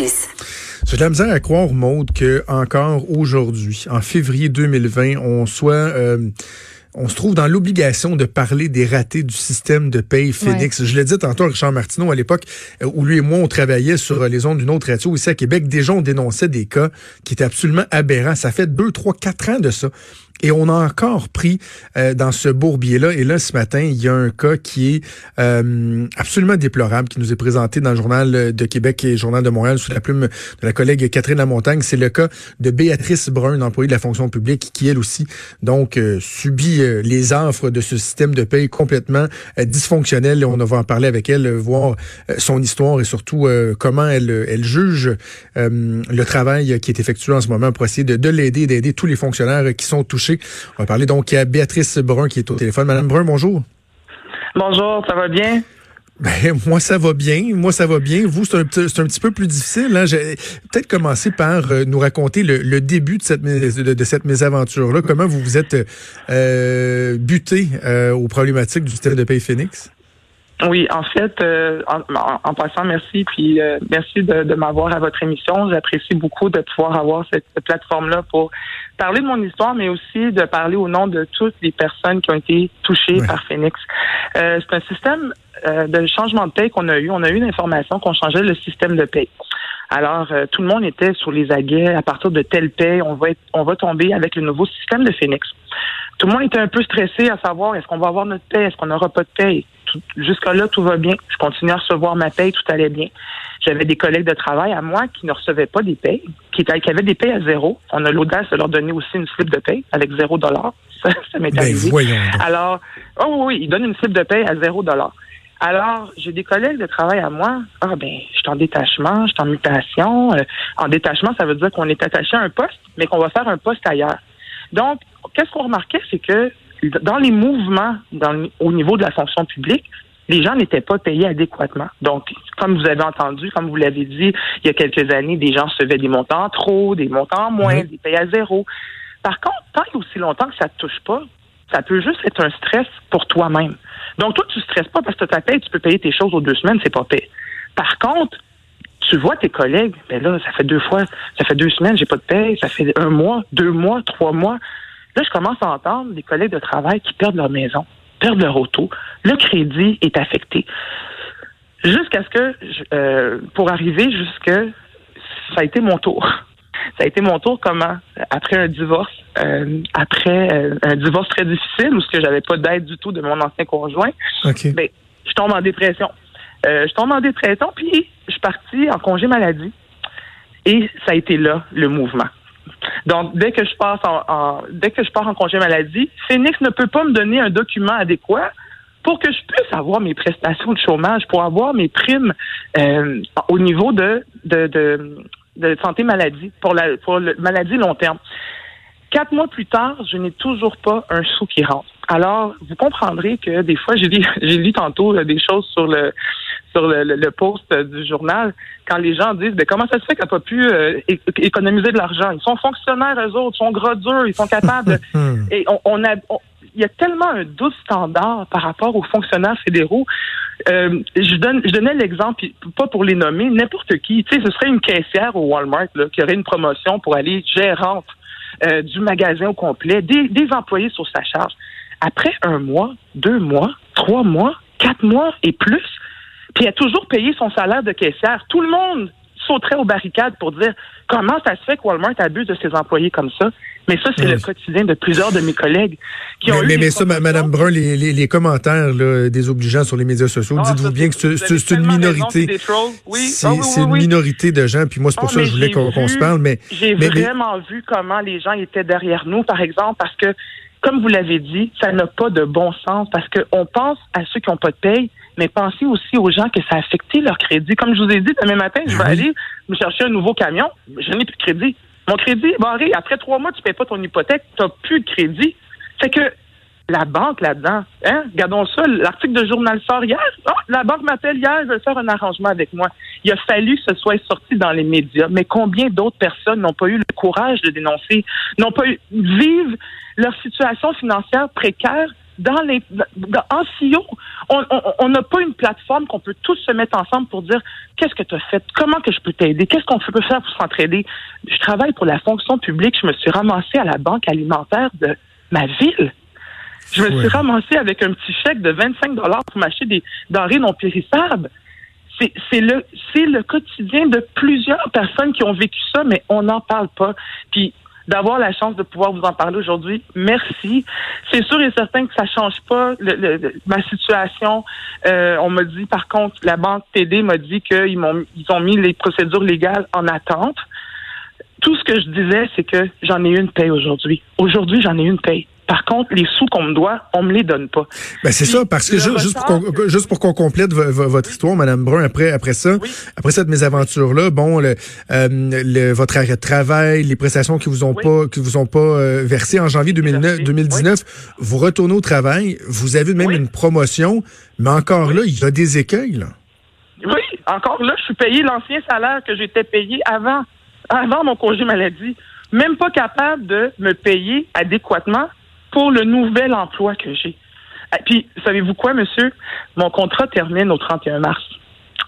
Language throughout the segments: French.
justice. J'ai de la misère à croire, Maude, que encore aujourd'hui, en février 2020, on soit... Euh, on se trouve dans l'obligation de parler des ratés du système de paye Phoenix. Je l'ai dit tantôt à Richard Martineau à l'époque euh, où lui et moi on travaillait sur euh, les ondes d'une autre radio ici à Québec. Déjà on dénonçait des cas qui étaient absolument aberrants. Ça fait deux, trois, quatre ans de ça. Et on a encore pris euh, dans ce bourbier-là. Et là, ce matin, il y a un cas qui est euh, absolument déplorable, qui nous est présenté dans le Journal de Québec et le Journal de Montréal sous la plume de la collègue Catherine Lamontagne. C'est le cas de Béatrice Brun, employée de la fonction publique, qui elle aussi donc euh, subit les offres de ce système de paye complètement dysfonctionnel. Et on va en parler avec elle, voir son histoire et surtout comment elle, elle juge le travail qui est effectué en ce moment pour essayer de, de l'aider, d'aider tous les fonctionnaires qui sont touchés on va parler donc à Béatrice Brun qui est au téléphone. Madame Brun, bonjour. Bonjour, ça va bien? Ben, moi, ça va bien. Moi, ça va bien. Vous, c'est un, un, petit peu plus difficile. Hein? J'ai peut-être commencer par euh, nous raconter le, début de cette, de, cette mésaventure-là. Comment vous vous êtes euh, buté euh, aux problématiques du système de paye Phoenix? Oui, en fait, en, passant, merci, puis merci de, m'avoir à votre émission. J'apprécie beaucoup de pouvoir avoir cette plateforme-là pour parler de mon histoire, mais aussi de parler au nom de toutes les personnes qui ont été touchées par Phoenix. Euh, c'est un système euh, de changement de paie qu'on a eu. On a eu l'information qu'on changeait le système de paie. Alors, euh, tout le monde était sur les aguets. À partir de telle paie, on va on va tomber avec le nouveau système de Phoenix. Tout le monde était un peu stressé à savoir est-ce qu'on va avoir notre paie, est-ce qu'on n'aura pas de paie? Jusqu'à là, tout va bien. Je continue à recevoir ma paie, tout allait bien. J'avais des collègues de travail à moi qui ne recevaient pas des payes, qui, qui avaient des payes à zéro. On a l'audace de leur donner aussi une slip de paye avec zéro dollar. Ça, ça m'est ben, arrivé. Alors, oh oui, ils donnent une slip de paye à zéro dollar. Alors, j'ai des collègues de travail à moi. Ah ben, je suis en détachement, je suis en mutation. Euh, en détachement, ça veut dire qu'on est attaché à un poste, mais qu'on va faire un poste ailleurs. Donc, qu'est-ce qu'on remarquait, c'est que dans les mouvements dans, au niveau de la fonction publique, les gens n'étaient pas payés adéquatement. Donc, comme vous avez entendu, comme vous l'avez dit, il y a quelques années, des gens recevaient des montants trop, des montants moins, des payés à zéro. Par contre, tant et aussi longtemps que ça ne te touche pas, ça peut juste être un stress pour toi-même. Donc, toi, tu ne stresses pas parce que ta paye, tu peux payer tes choses aux deux semaines, c'est pas paye. Par contre, tu vois tes collègues, ben là, ça fait deux fois, ça fait deux semaines, j'ai pas de paye, ça fait un mois, deux mois, trois mois. Là, je commence à entendre des collègues de travail qui perdent leur maison, perdent leur auto, le crédit est affecté. Jusqu'à ce que, euh, pour arriver jusque, ça a été mon tour. Ça a été mon tour comment? Après un divorce, euh, après euh, un divorce très difficile où ce que j'avais pas d'aide du tout de mon ancien conjoint, ben, je tombe en dépression. je tombe en dépression, puis je suis partie en congé maladie. Et ça a été là le mouvement. Donc, dès que je passe en, dès que je pars en congé maladie, Phoenix ne peut pas me donner un document adéquat pour que je puisse avoir mes prestations de chômage, pour avoir mes primes euh, au niveau de, de, de, santé maladie, pour la pour la maladie long terme. Quatre mois plus tard, je n'ai toujours pas un sou qui rentre. Alors, vous comprendrez que des fois, j'ai lu, j'ai tantôt euh, des choses sur le sur le, le, post du journal, quand les gens disent ben, comment ça se fait qu'elle n'a pas pu euh, économiser de l'argent? Ils sont fonctionnaires, eux autres, ils sont gros durs, ils sont capables. et on, on a il y a tellement un doute standard par rapport aux fonctionnaires fédéraux. Euh, je donne, je donnais l'exemple, pas pour les nommer, n'importe qui. Tu sais, ce serait une caissière au Walmart là, qui aurait une promotion pour aller gérante euh, du magasin au complet, des, des employés sur sa charge. Après un mois, deux mois, trois mois, quatre mois et plus, puis elle a toujours payé son salaire de caissière. Tout le monde sauterait aux barricades pour dire comment ça se fait que Walmart abuse de ses employés comme ça. Mais ça, c'est le quotidien de plusieurs de mes collègues qui ont mais, eu. Mais, ça, Mme Brun, les, les, commentaires là, désobligeants sur les médias sociaux, ah, dites-vous bien que c'est une minorité. C'est ah une minorité de gens, puis moi, c'est pour ah, ça que je voulais qu'on se parle. Mais J'ai vraiment vu comment les gens étaient derrière nous, par exemple, parce que, comme vous l'avez dit, ça n'a pas de bon sens, parce qu'on pense à ceux qui n'ont pas de paye, mais pensez aussi aux gens que ça a affecté leur crédit. Comme je vous ai dit, demain matin, je vais aller me chercher un nouveau camion. Je n'ai plus de crédit. Mon crédit est barré. Après trois mois, tu ne payes pas ton hypothèque. Tu n'as plus de crédit. C'est que la banque là-dedans, hein? Regardons ça, l'article de journal sort hier. Ah, la banque m'appelle hier, veut faire un arrangement avec moi. Il a fallu que ce soit sorti dans les médias. Mais combien d'autres personnes n'ont pas eu le courage de dénoncer, n'ont pas eu, vivent leur situation financière précaire dans les en CEO. On n'a pas une plateforme qu'on peut tous se mettre ensemble pour dire qu'est-ce que tu as fait, comment que je peux t'aider, qu'est-ce qu'on peut faire pour s'entraider? Je travaille pour la fonction publique, je me suis ramassée à la banque alimentaire de ma ville. Je me suis ramassée avec un petit chèque de 25 dollars pour m'acheter des denrées non périssables. C'est le c'est le quotidien de plusieurs personnes qui ont vécu ça, mais on n'en parle pas. Puis d'avoir la chance de pouvoir vous en parler aujourd'hui. Merci. C'est sûr et certain que ça change pas ma situation. Euh, on m'a dit, par contre, la banque TD m'a dit qu'ils m'ont ils ont mis les procédures légales en attente. Tout ce que je disais, c'est que j'en ai une paye aujourd'hui. Aujourd'hui, j'en ai une paye. Par contre, les sous qu'on me doit, on me les donne pas. Ben c'est ça, parce que juste, pour qu'on, juste pour qu'on complète votre histoire, Madame Brun, après après ça, après cette mésaventure là, bon, le, euh, votre arrêt de travail, les prestations qui vous ont pas qui vous ont pas euh, versées en janvier 2009, 2019, vous retournez au travail, vous avez même une promotion, mais encore là, il y a des écueils. Là. Oui, encore là, je suis payé l'ancien salaire que j'étais payé avant avant mon congé maladie, même pas capable de me payer adéquatement pour le nouvel emploi que j'ai. Et ah, puis, savez-vous quoi, monsieur? Mon contrat termine au 31 mars.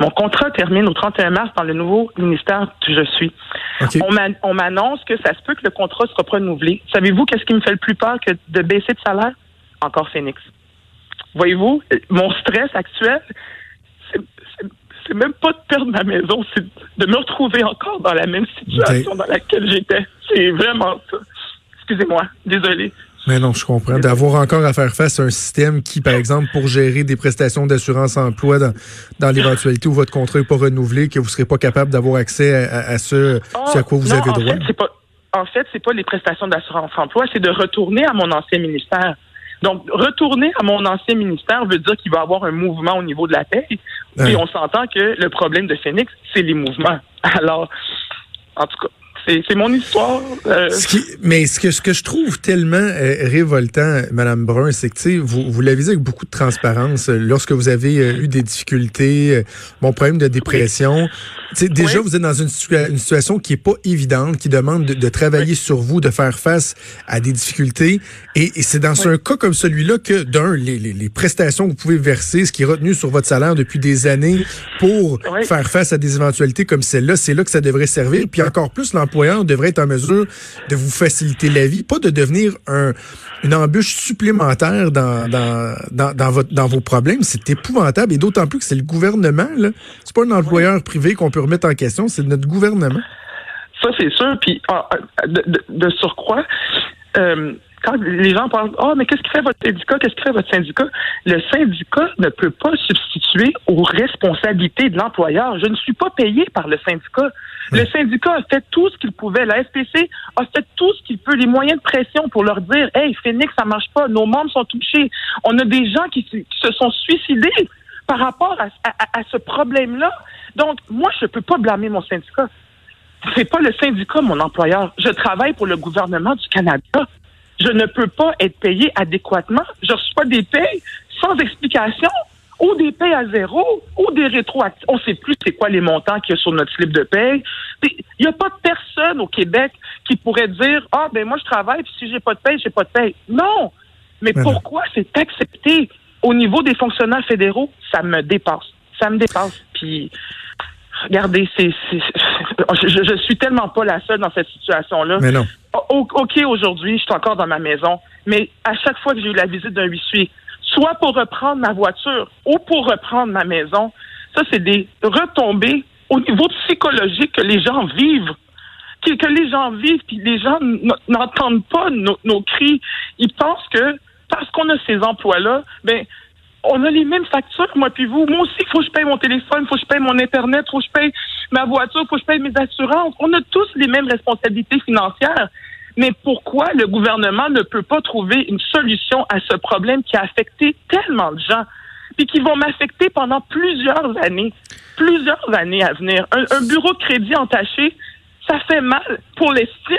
Mon contrat termine au 31 mars dans le nouveau ministère que je suis. On m'annonce que ça se peut que le contrat sera renouvelé. Savez-vous qu'est-ce qui me fait le plus peur que de baisser de salaire? Encore Phoenix. Voyez-vous, mon stress actuel, c'est même pas de perdre ma maison, c'est de me retrouver encore dans la même situation dans laquelle j'étais. C'est vraiment ça. Excusez-moi, désolé. Mais non, je comprends. D'avoir encore à faire face à un système qui, par exemple, pour gérer des prestations d'assurance emploi dans, dans l'éventualité où votre contrat n'est pas renouvelé, que vous ne serez pas capable d'avoir accès à, ce, à quoi vous avez droit? Fait, pas, en fait, c'est pas les prestations d'assurance emploi, c'est de retourner à mon ancien ministère. Donc, retourner à mon ancien ministère veut dire qu'il va y avoir un mouvement au niveau de la paix. Et on s'entend que le problème de Phoenix, c'est les mouvements. Alors, en tout cas, c'est mon histoire. Euh. mais ce que, ce que je trouve tellement euh, révoltant, Madame Brun, c'est que vous, vous l'avez dit avec beaucoup de transparence. Euh, lorsque vous avez eu des difficultés, mon problème de dépression, déjà vous êtes dans une, une, situation qui est pas évidente, qui demande de, travailler sur vous, de faire face à des difficultés. Et, c'est dans un cas comme celui-là que d'un les, les, les, prestations que vous pouvez verser, ce qui est retenu sur votre salaire depuis des années pour faire face à des éventualités comme celle-là, c'est là que ça devrait servir. Puis encore plus l'emploi devrait être en mesure de vous faciliter la vie, pas de devenir un, une embûche supplémentaire dans, dans, dans, votre, dans vos problèmes. C'est épouvantable et d'autant plus que c'est le gouvernement. C'est pas un employeur privé qu'on peut remettre en question, c'est notre gouvernement. Ça, c'est sûr. Puis, de, surcroît, euh, quand les gens parlent, oh, mais qu'est-ce qui fait votre syndicat? Qu'est-ce qui fait votre syndicat? Le syndicat ne peut pas substituer aux responsabilités de l'employeur. Je ne suis pas payé par le syndicat. Le syndicat a fait tout ce qu'il pouvait. La SPC a fait tout ce qu'il peut, les moyens de pression pour leur dire, hey, Phoenix, ça marche pas. Nos membres sont touchés. On a des gens qui, se sont suicidés par rapport à, à ce problème-là. Donc, moi, je ne peux pas blâmer mon syndicat. C'est pas le syndicat, mon employeur. Je travaille pour le gouvernement du Canada je ne peux pas être payé adéquatement. Je reçois des payes sans explication ou des payes à zéro ou des rétroactifs. On ne sait plus c'est quoi les montants qu'il y a sur notre slip de paye. Il n'y a pas de personne au Québec qui pourrait dire Ah ben moi je travaille puis si j'ai pas de paye, j'ai pas de paye. Non. Mais pourquoi c'est accepté au niveau des fonctionnaires fédéraux? Ça me dépasse. Ça me dépasse. Puis regardez, c'est, je, je suis tellement pas la seule dans cette situation-là. Mais non. OK, aujourd'hui, je suis encore dans ma maison, mais à chaque fois que j'ai eu la visite d'un huissier, soit pour reprendre ma voiture ou pour reprendre ma maison, ça, c'est des retombées au niveau psychologique que les gens vivent. Que, les gens vivent, puis les gens n'entendent pas nos, nos cris. Ils pensent que parce qu'on a ces emplois-là, ben on a les mêmes factures, moi puis vous. Moi aussi, il faut que je paye mon téléphone, il faut que je paye mon Internet, il faut que je paye ma voiture, il faut que je paye mes assurances. On a tous les mêmes responsabilités financières. Mais pourquoi le gouvernement ne peut pas trouver une solution à ce problème qui a affecté tellement de gens, puis qui vont m'affecter pendant plusieurs années, plusieurs années à venir? Un, bureau de crédit entaché, ça fait mal pour l'estime,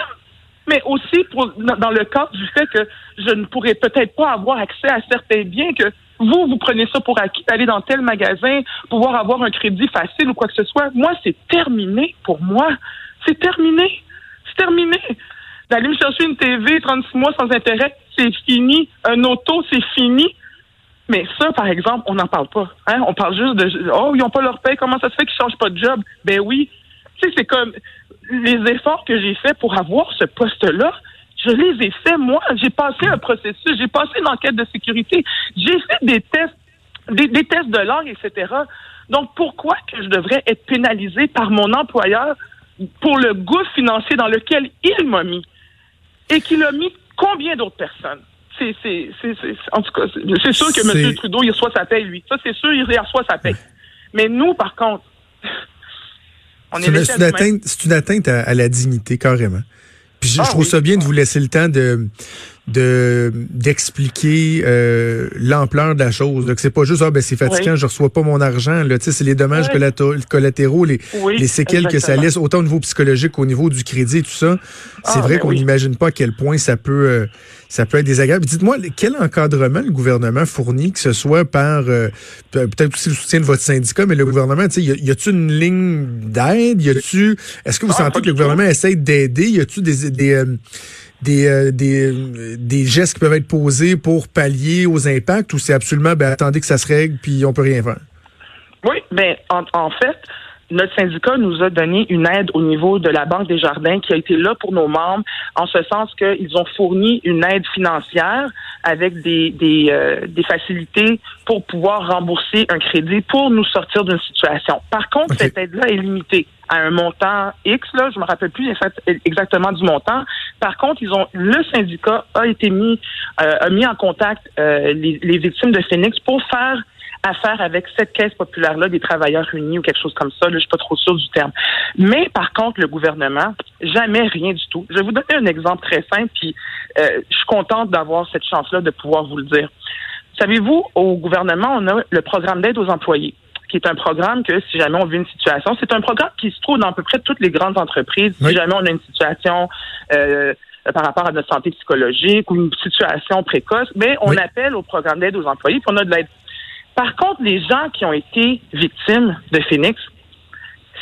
mais aussi pour, dans le cas du fait que je ne pourrais peut-être pas avoir accès à certains biens que vous, vous prenez ça pour acquis, aller dans tel magasin, pouvoir avoir un crédit facile ou quoi que ce soit. Moi, c'est terminé pour moi. C'est terminé. C'est terminé. D'aller me chercher une TV 36 mois sans intérêt, c'est fini. Un auto, c'est fini. Mais ça, par exemple, on n'en parle pas. Hein? On parle juste de Oh, ils n'ont pas leur paie, comment ça se fait qu'ils ne changent pas de job? Ben oui. Tu sais, c'est comme les efforts que j'ai faits pour avoir ce poste-là, je les ai faits, moi. J'ai passé un processus, j'ai passé une enquête de sécurité, j'ai fait des tests, des, tests de langue, etc. Donc, pourquoi que je devrais être pénalisé par mon employeur pour le goût financier dans lequel il m'a mis et qu'il a mis combien d'autres personnes? C'est, c'est, c'est, en tout cas, c'est sûr que M. Trudeau, il reçoit sa paie, lui. Ça, c'est sûr, il reçoit sa paie. Mais nous, par contre, on est, c'est, une, atteinte, c'est une atteinte à la dignité, carrément. Puis je, ah trouve ça bien de vous laisser le temps de de d'expliquer euh, l'ampleur de la chose. Donc c'est pas juste ah ben c'est fatigant, je reçois pas mon argent. Là, c'est les dommages collatéraux, les, les séquelles que ça laisse, autant au niveau psychologique qu'au niveau du crédit, tout ça. C'est ah, vrai ben qu'on n'imagine pas à quel point ça peut euh, ça peut être désagréable. Dites-moi, quel encadrement le gouvernement fournit, que ce soit par euh, peut-être aussi le soutien de votre syndicat, mais le gouvernement, y, a, y a-tu une ligne d'aide? Y a-tu est-ce que vous ah, sentez que le gouvernement essaie d'aider? Y a-tu des des, euh, des, euh, des, des, gestes qui peuvent être posés pour pallier aux impacts ou c'est absolument ben, attendez que ça se règle puis on peut rien faire? Oui, ben en, en fait, notre syndicat nous a donné une aide au niveau de la Banque des Jardins qui a été là pour nos membres, en ce sens qu'ils ont fourni une aide financière avec des, des, euh, des, facilités pour pouvoir rembourser un crédit pour nous sortir d'une situation. Par contre, cette aide-là est limitée à un montant X, là, je me rappelle plus exactement du montant. Par contre, ils ont le syndicat a été mis euh, a mis en contact euh, les, les victimes de Phoenix pour faire à faire avec cette caisse populaire-là des travailleurs unis ou quelque chose comme ça. Là, je suis pas trop sûre du terme. Mais par contre, le gouvernement, jamais rien du tout. Je vais vous donner un exemple très simple, puis euh, je suis contente d'avoir cette chance-là de pouvoir vous le dire. Savez-vous, au gouvernement, on a le programme d'aide aux employés qui est un programme que si jamais on vit une situation, c'est un programme qui se trouve dans à peu près toutes les grandes entreprises. Si jamais on a une situation euh, par rapport à notre santé psychologique ou une situation précoce, mais on appelle au programme d'aide aux employés, puis on a de l'aide par contre, les gens qui ont été victimes de Phoenix,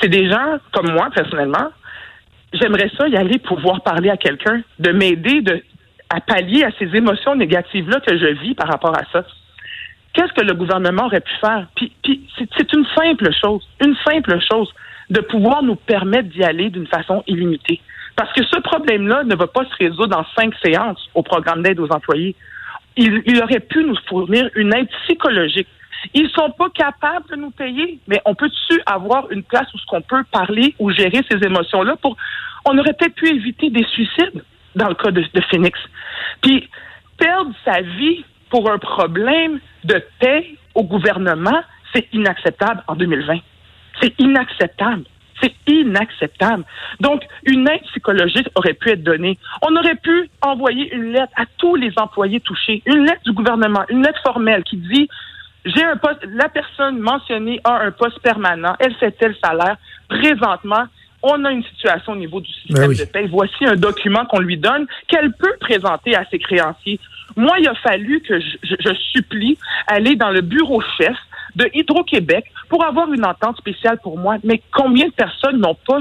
c'est des gens comme moi, personnellement. J'aimerais ça y aller pouvoir parler à quelqu'un, de m'aider de, à pallier à ces émotions négatives-là que je vis par rapport à ça. Qu'est-ce que le gouvernement aurait pu faire? Puis, c'est une simple chose, une simple chose, de pouvoir nous permettre d'y aller d'une façon illimitée. Parce que ce problème-là ne va pas se résoudre en cinq séances au programme d'aide aux employés. Il, il, aurait pu nous fournir une aide psychologique, ils sont pas capables de nous payer, mais on peut-tu avoir une place où ce qu'on peut parler ou gérer ces émotions-là pour, on aurait peut-être pu éviter des suicides dans le cas de, de Phoenix. Puis, perdre sa vie pour un problème de paix au gouvernement, c'est inacceptable en 2020. C'est inacceptable. C'est inacceptable. Donc, une aide psychologique aurait pu être donnée. On aurait pu envoyer une lettre à tous les employés touchés, une lettre du gouvernement, une lettre formelle qui dit j'ai un poste, la personne mentionnée a un poste permanent, elle fait tel salaire. Présentement, on a une situation au niveau du système ben de paie. Voici un document qu'on lui donne qu'elle peut présenter à ses créanciers. Moi, il a fallu que je, je supplie aller dans le bureau chef de Hydro-Québec pour avoir une entente spéciale pour moi. Mais combien de personnes n'ont pas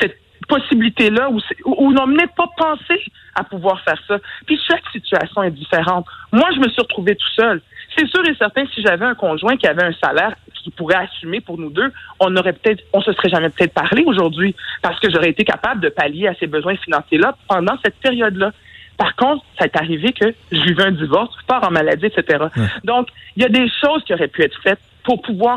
cette possibilité-là ou, n'ont même pas pensé à pouvoir faire ça? Puis chaque situation est différente. Moi, je me suis retrouvée tout seul. C'est sûr et certain, si j'avais un conjoint qui avait un salaire qui pourrait assumer pour nous deux, on aurait peut-être, on se serait jamais peut-être parlé aujourd'hui parce que j'aurais été capable de pallier à ces besoins financiers-là pendant cette période-là. Par contre, ça est arrivé que je vivais un divorce, je pars en maladie, etc. Donc, il y a des choses qui auraient pu être faites pour pouvoir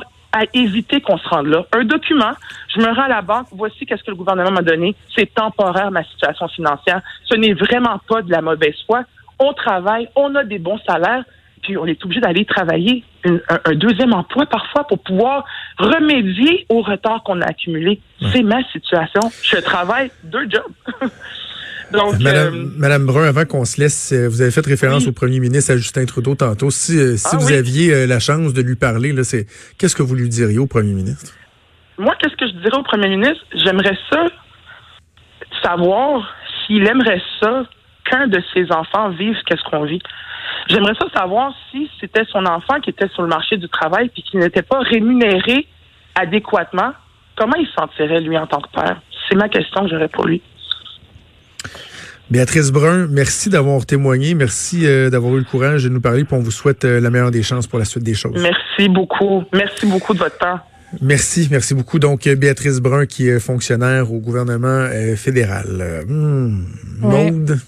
éviter qu'on se rende là. Un document, je me rends à la banque, voici qu'est-ce que le gouvernement m'a donné, c'est temporaire ma situation financière. Ce n'est vraiment pas de la mauvaise foi. On travaille, on a des bons salaires, puis on est obligé d'aller travailler un, deuxième emploi parfois pour pouvoir remédier au retard qu'on a accumulé. C'est ma situation. Je travaille deux jobs. Donc, Madame, euh, Madame, Brun, avant qu'on se laisse, euh, vous avez fait référence au premier ministre, à Justin Trudeau, tantôt. Si, euh, si ah vous aviez la chance de lui parler, là, c'est qu'est-ce que vous lui diriez au premier ministre? Moi, qu'est-ce que je dirais au premier ministre? J'aimerais ça savoir s'il aimerait ça qu'un de ses enfants vive qu'est-ce qu'on vit. J'aimerais ça savoir si c'était son enfant qui était sur le marché du travail puis qui n'était pas rémunéré adéquatement. Comment il se sentirait, lui, en tant que père? C'est ma question que j'aurais pour lui. Béatrice Brun, merci d'avoir témoigné. Merci euh, d'avoir eu le courage de nous parler. Puis on vous souhaite euh, la meilleure des chances pour la suite des choses. Merci beaucoup. Merci beaucoup de votre temps. Merci, merci beaucoup. Donc, Béatrice Brun, qui est fonctionnaire au gouvernement fédéral. Hmm, Maude.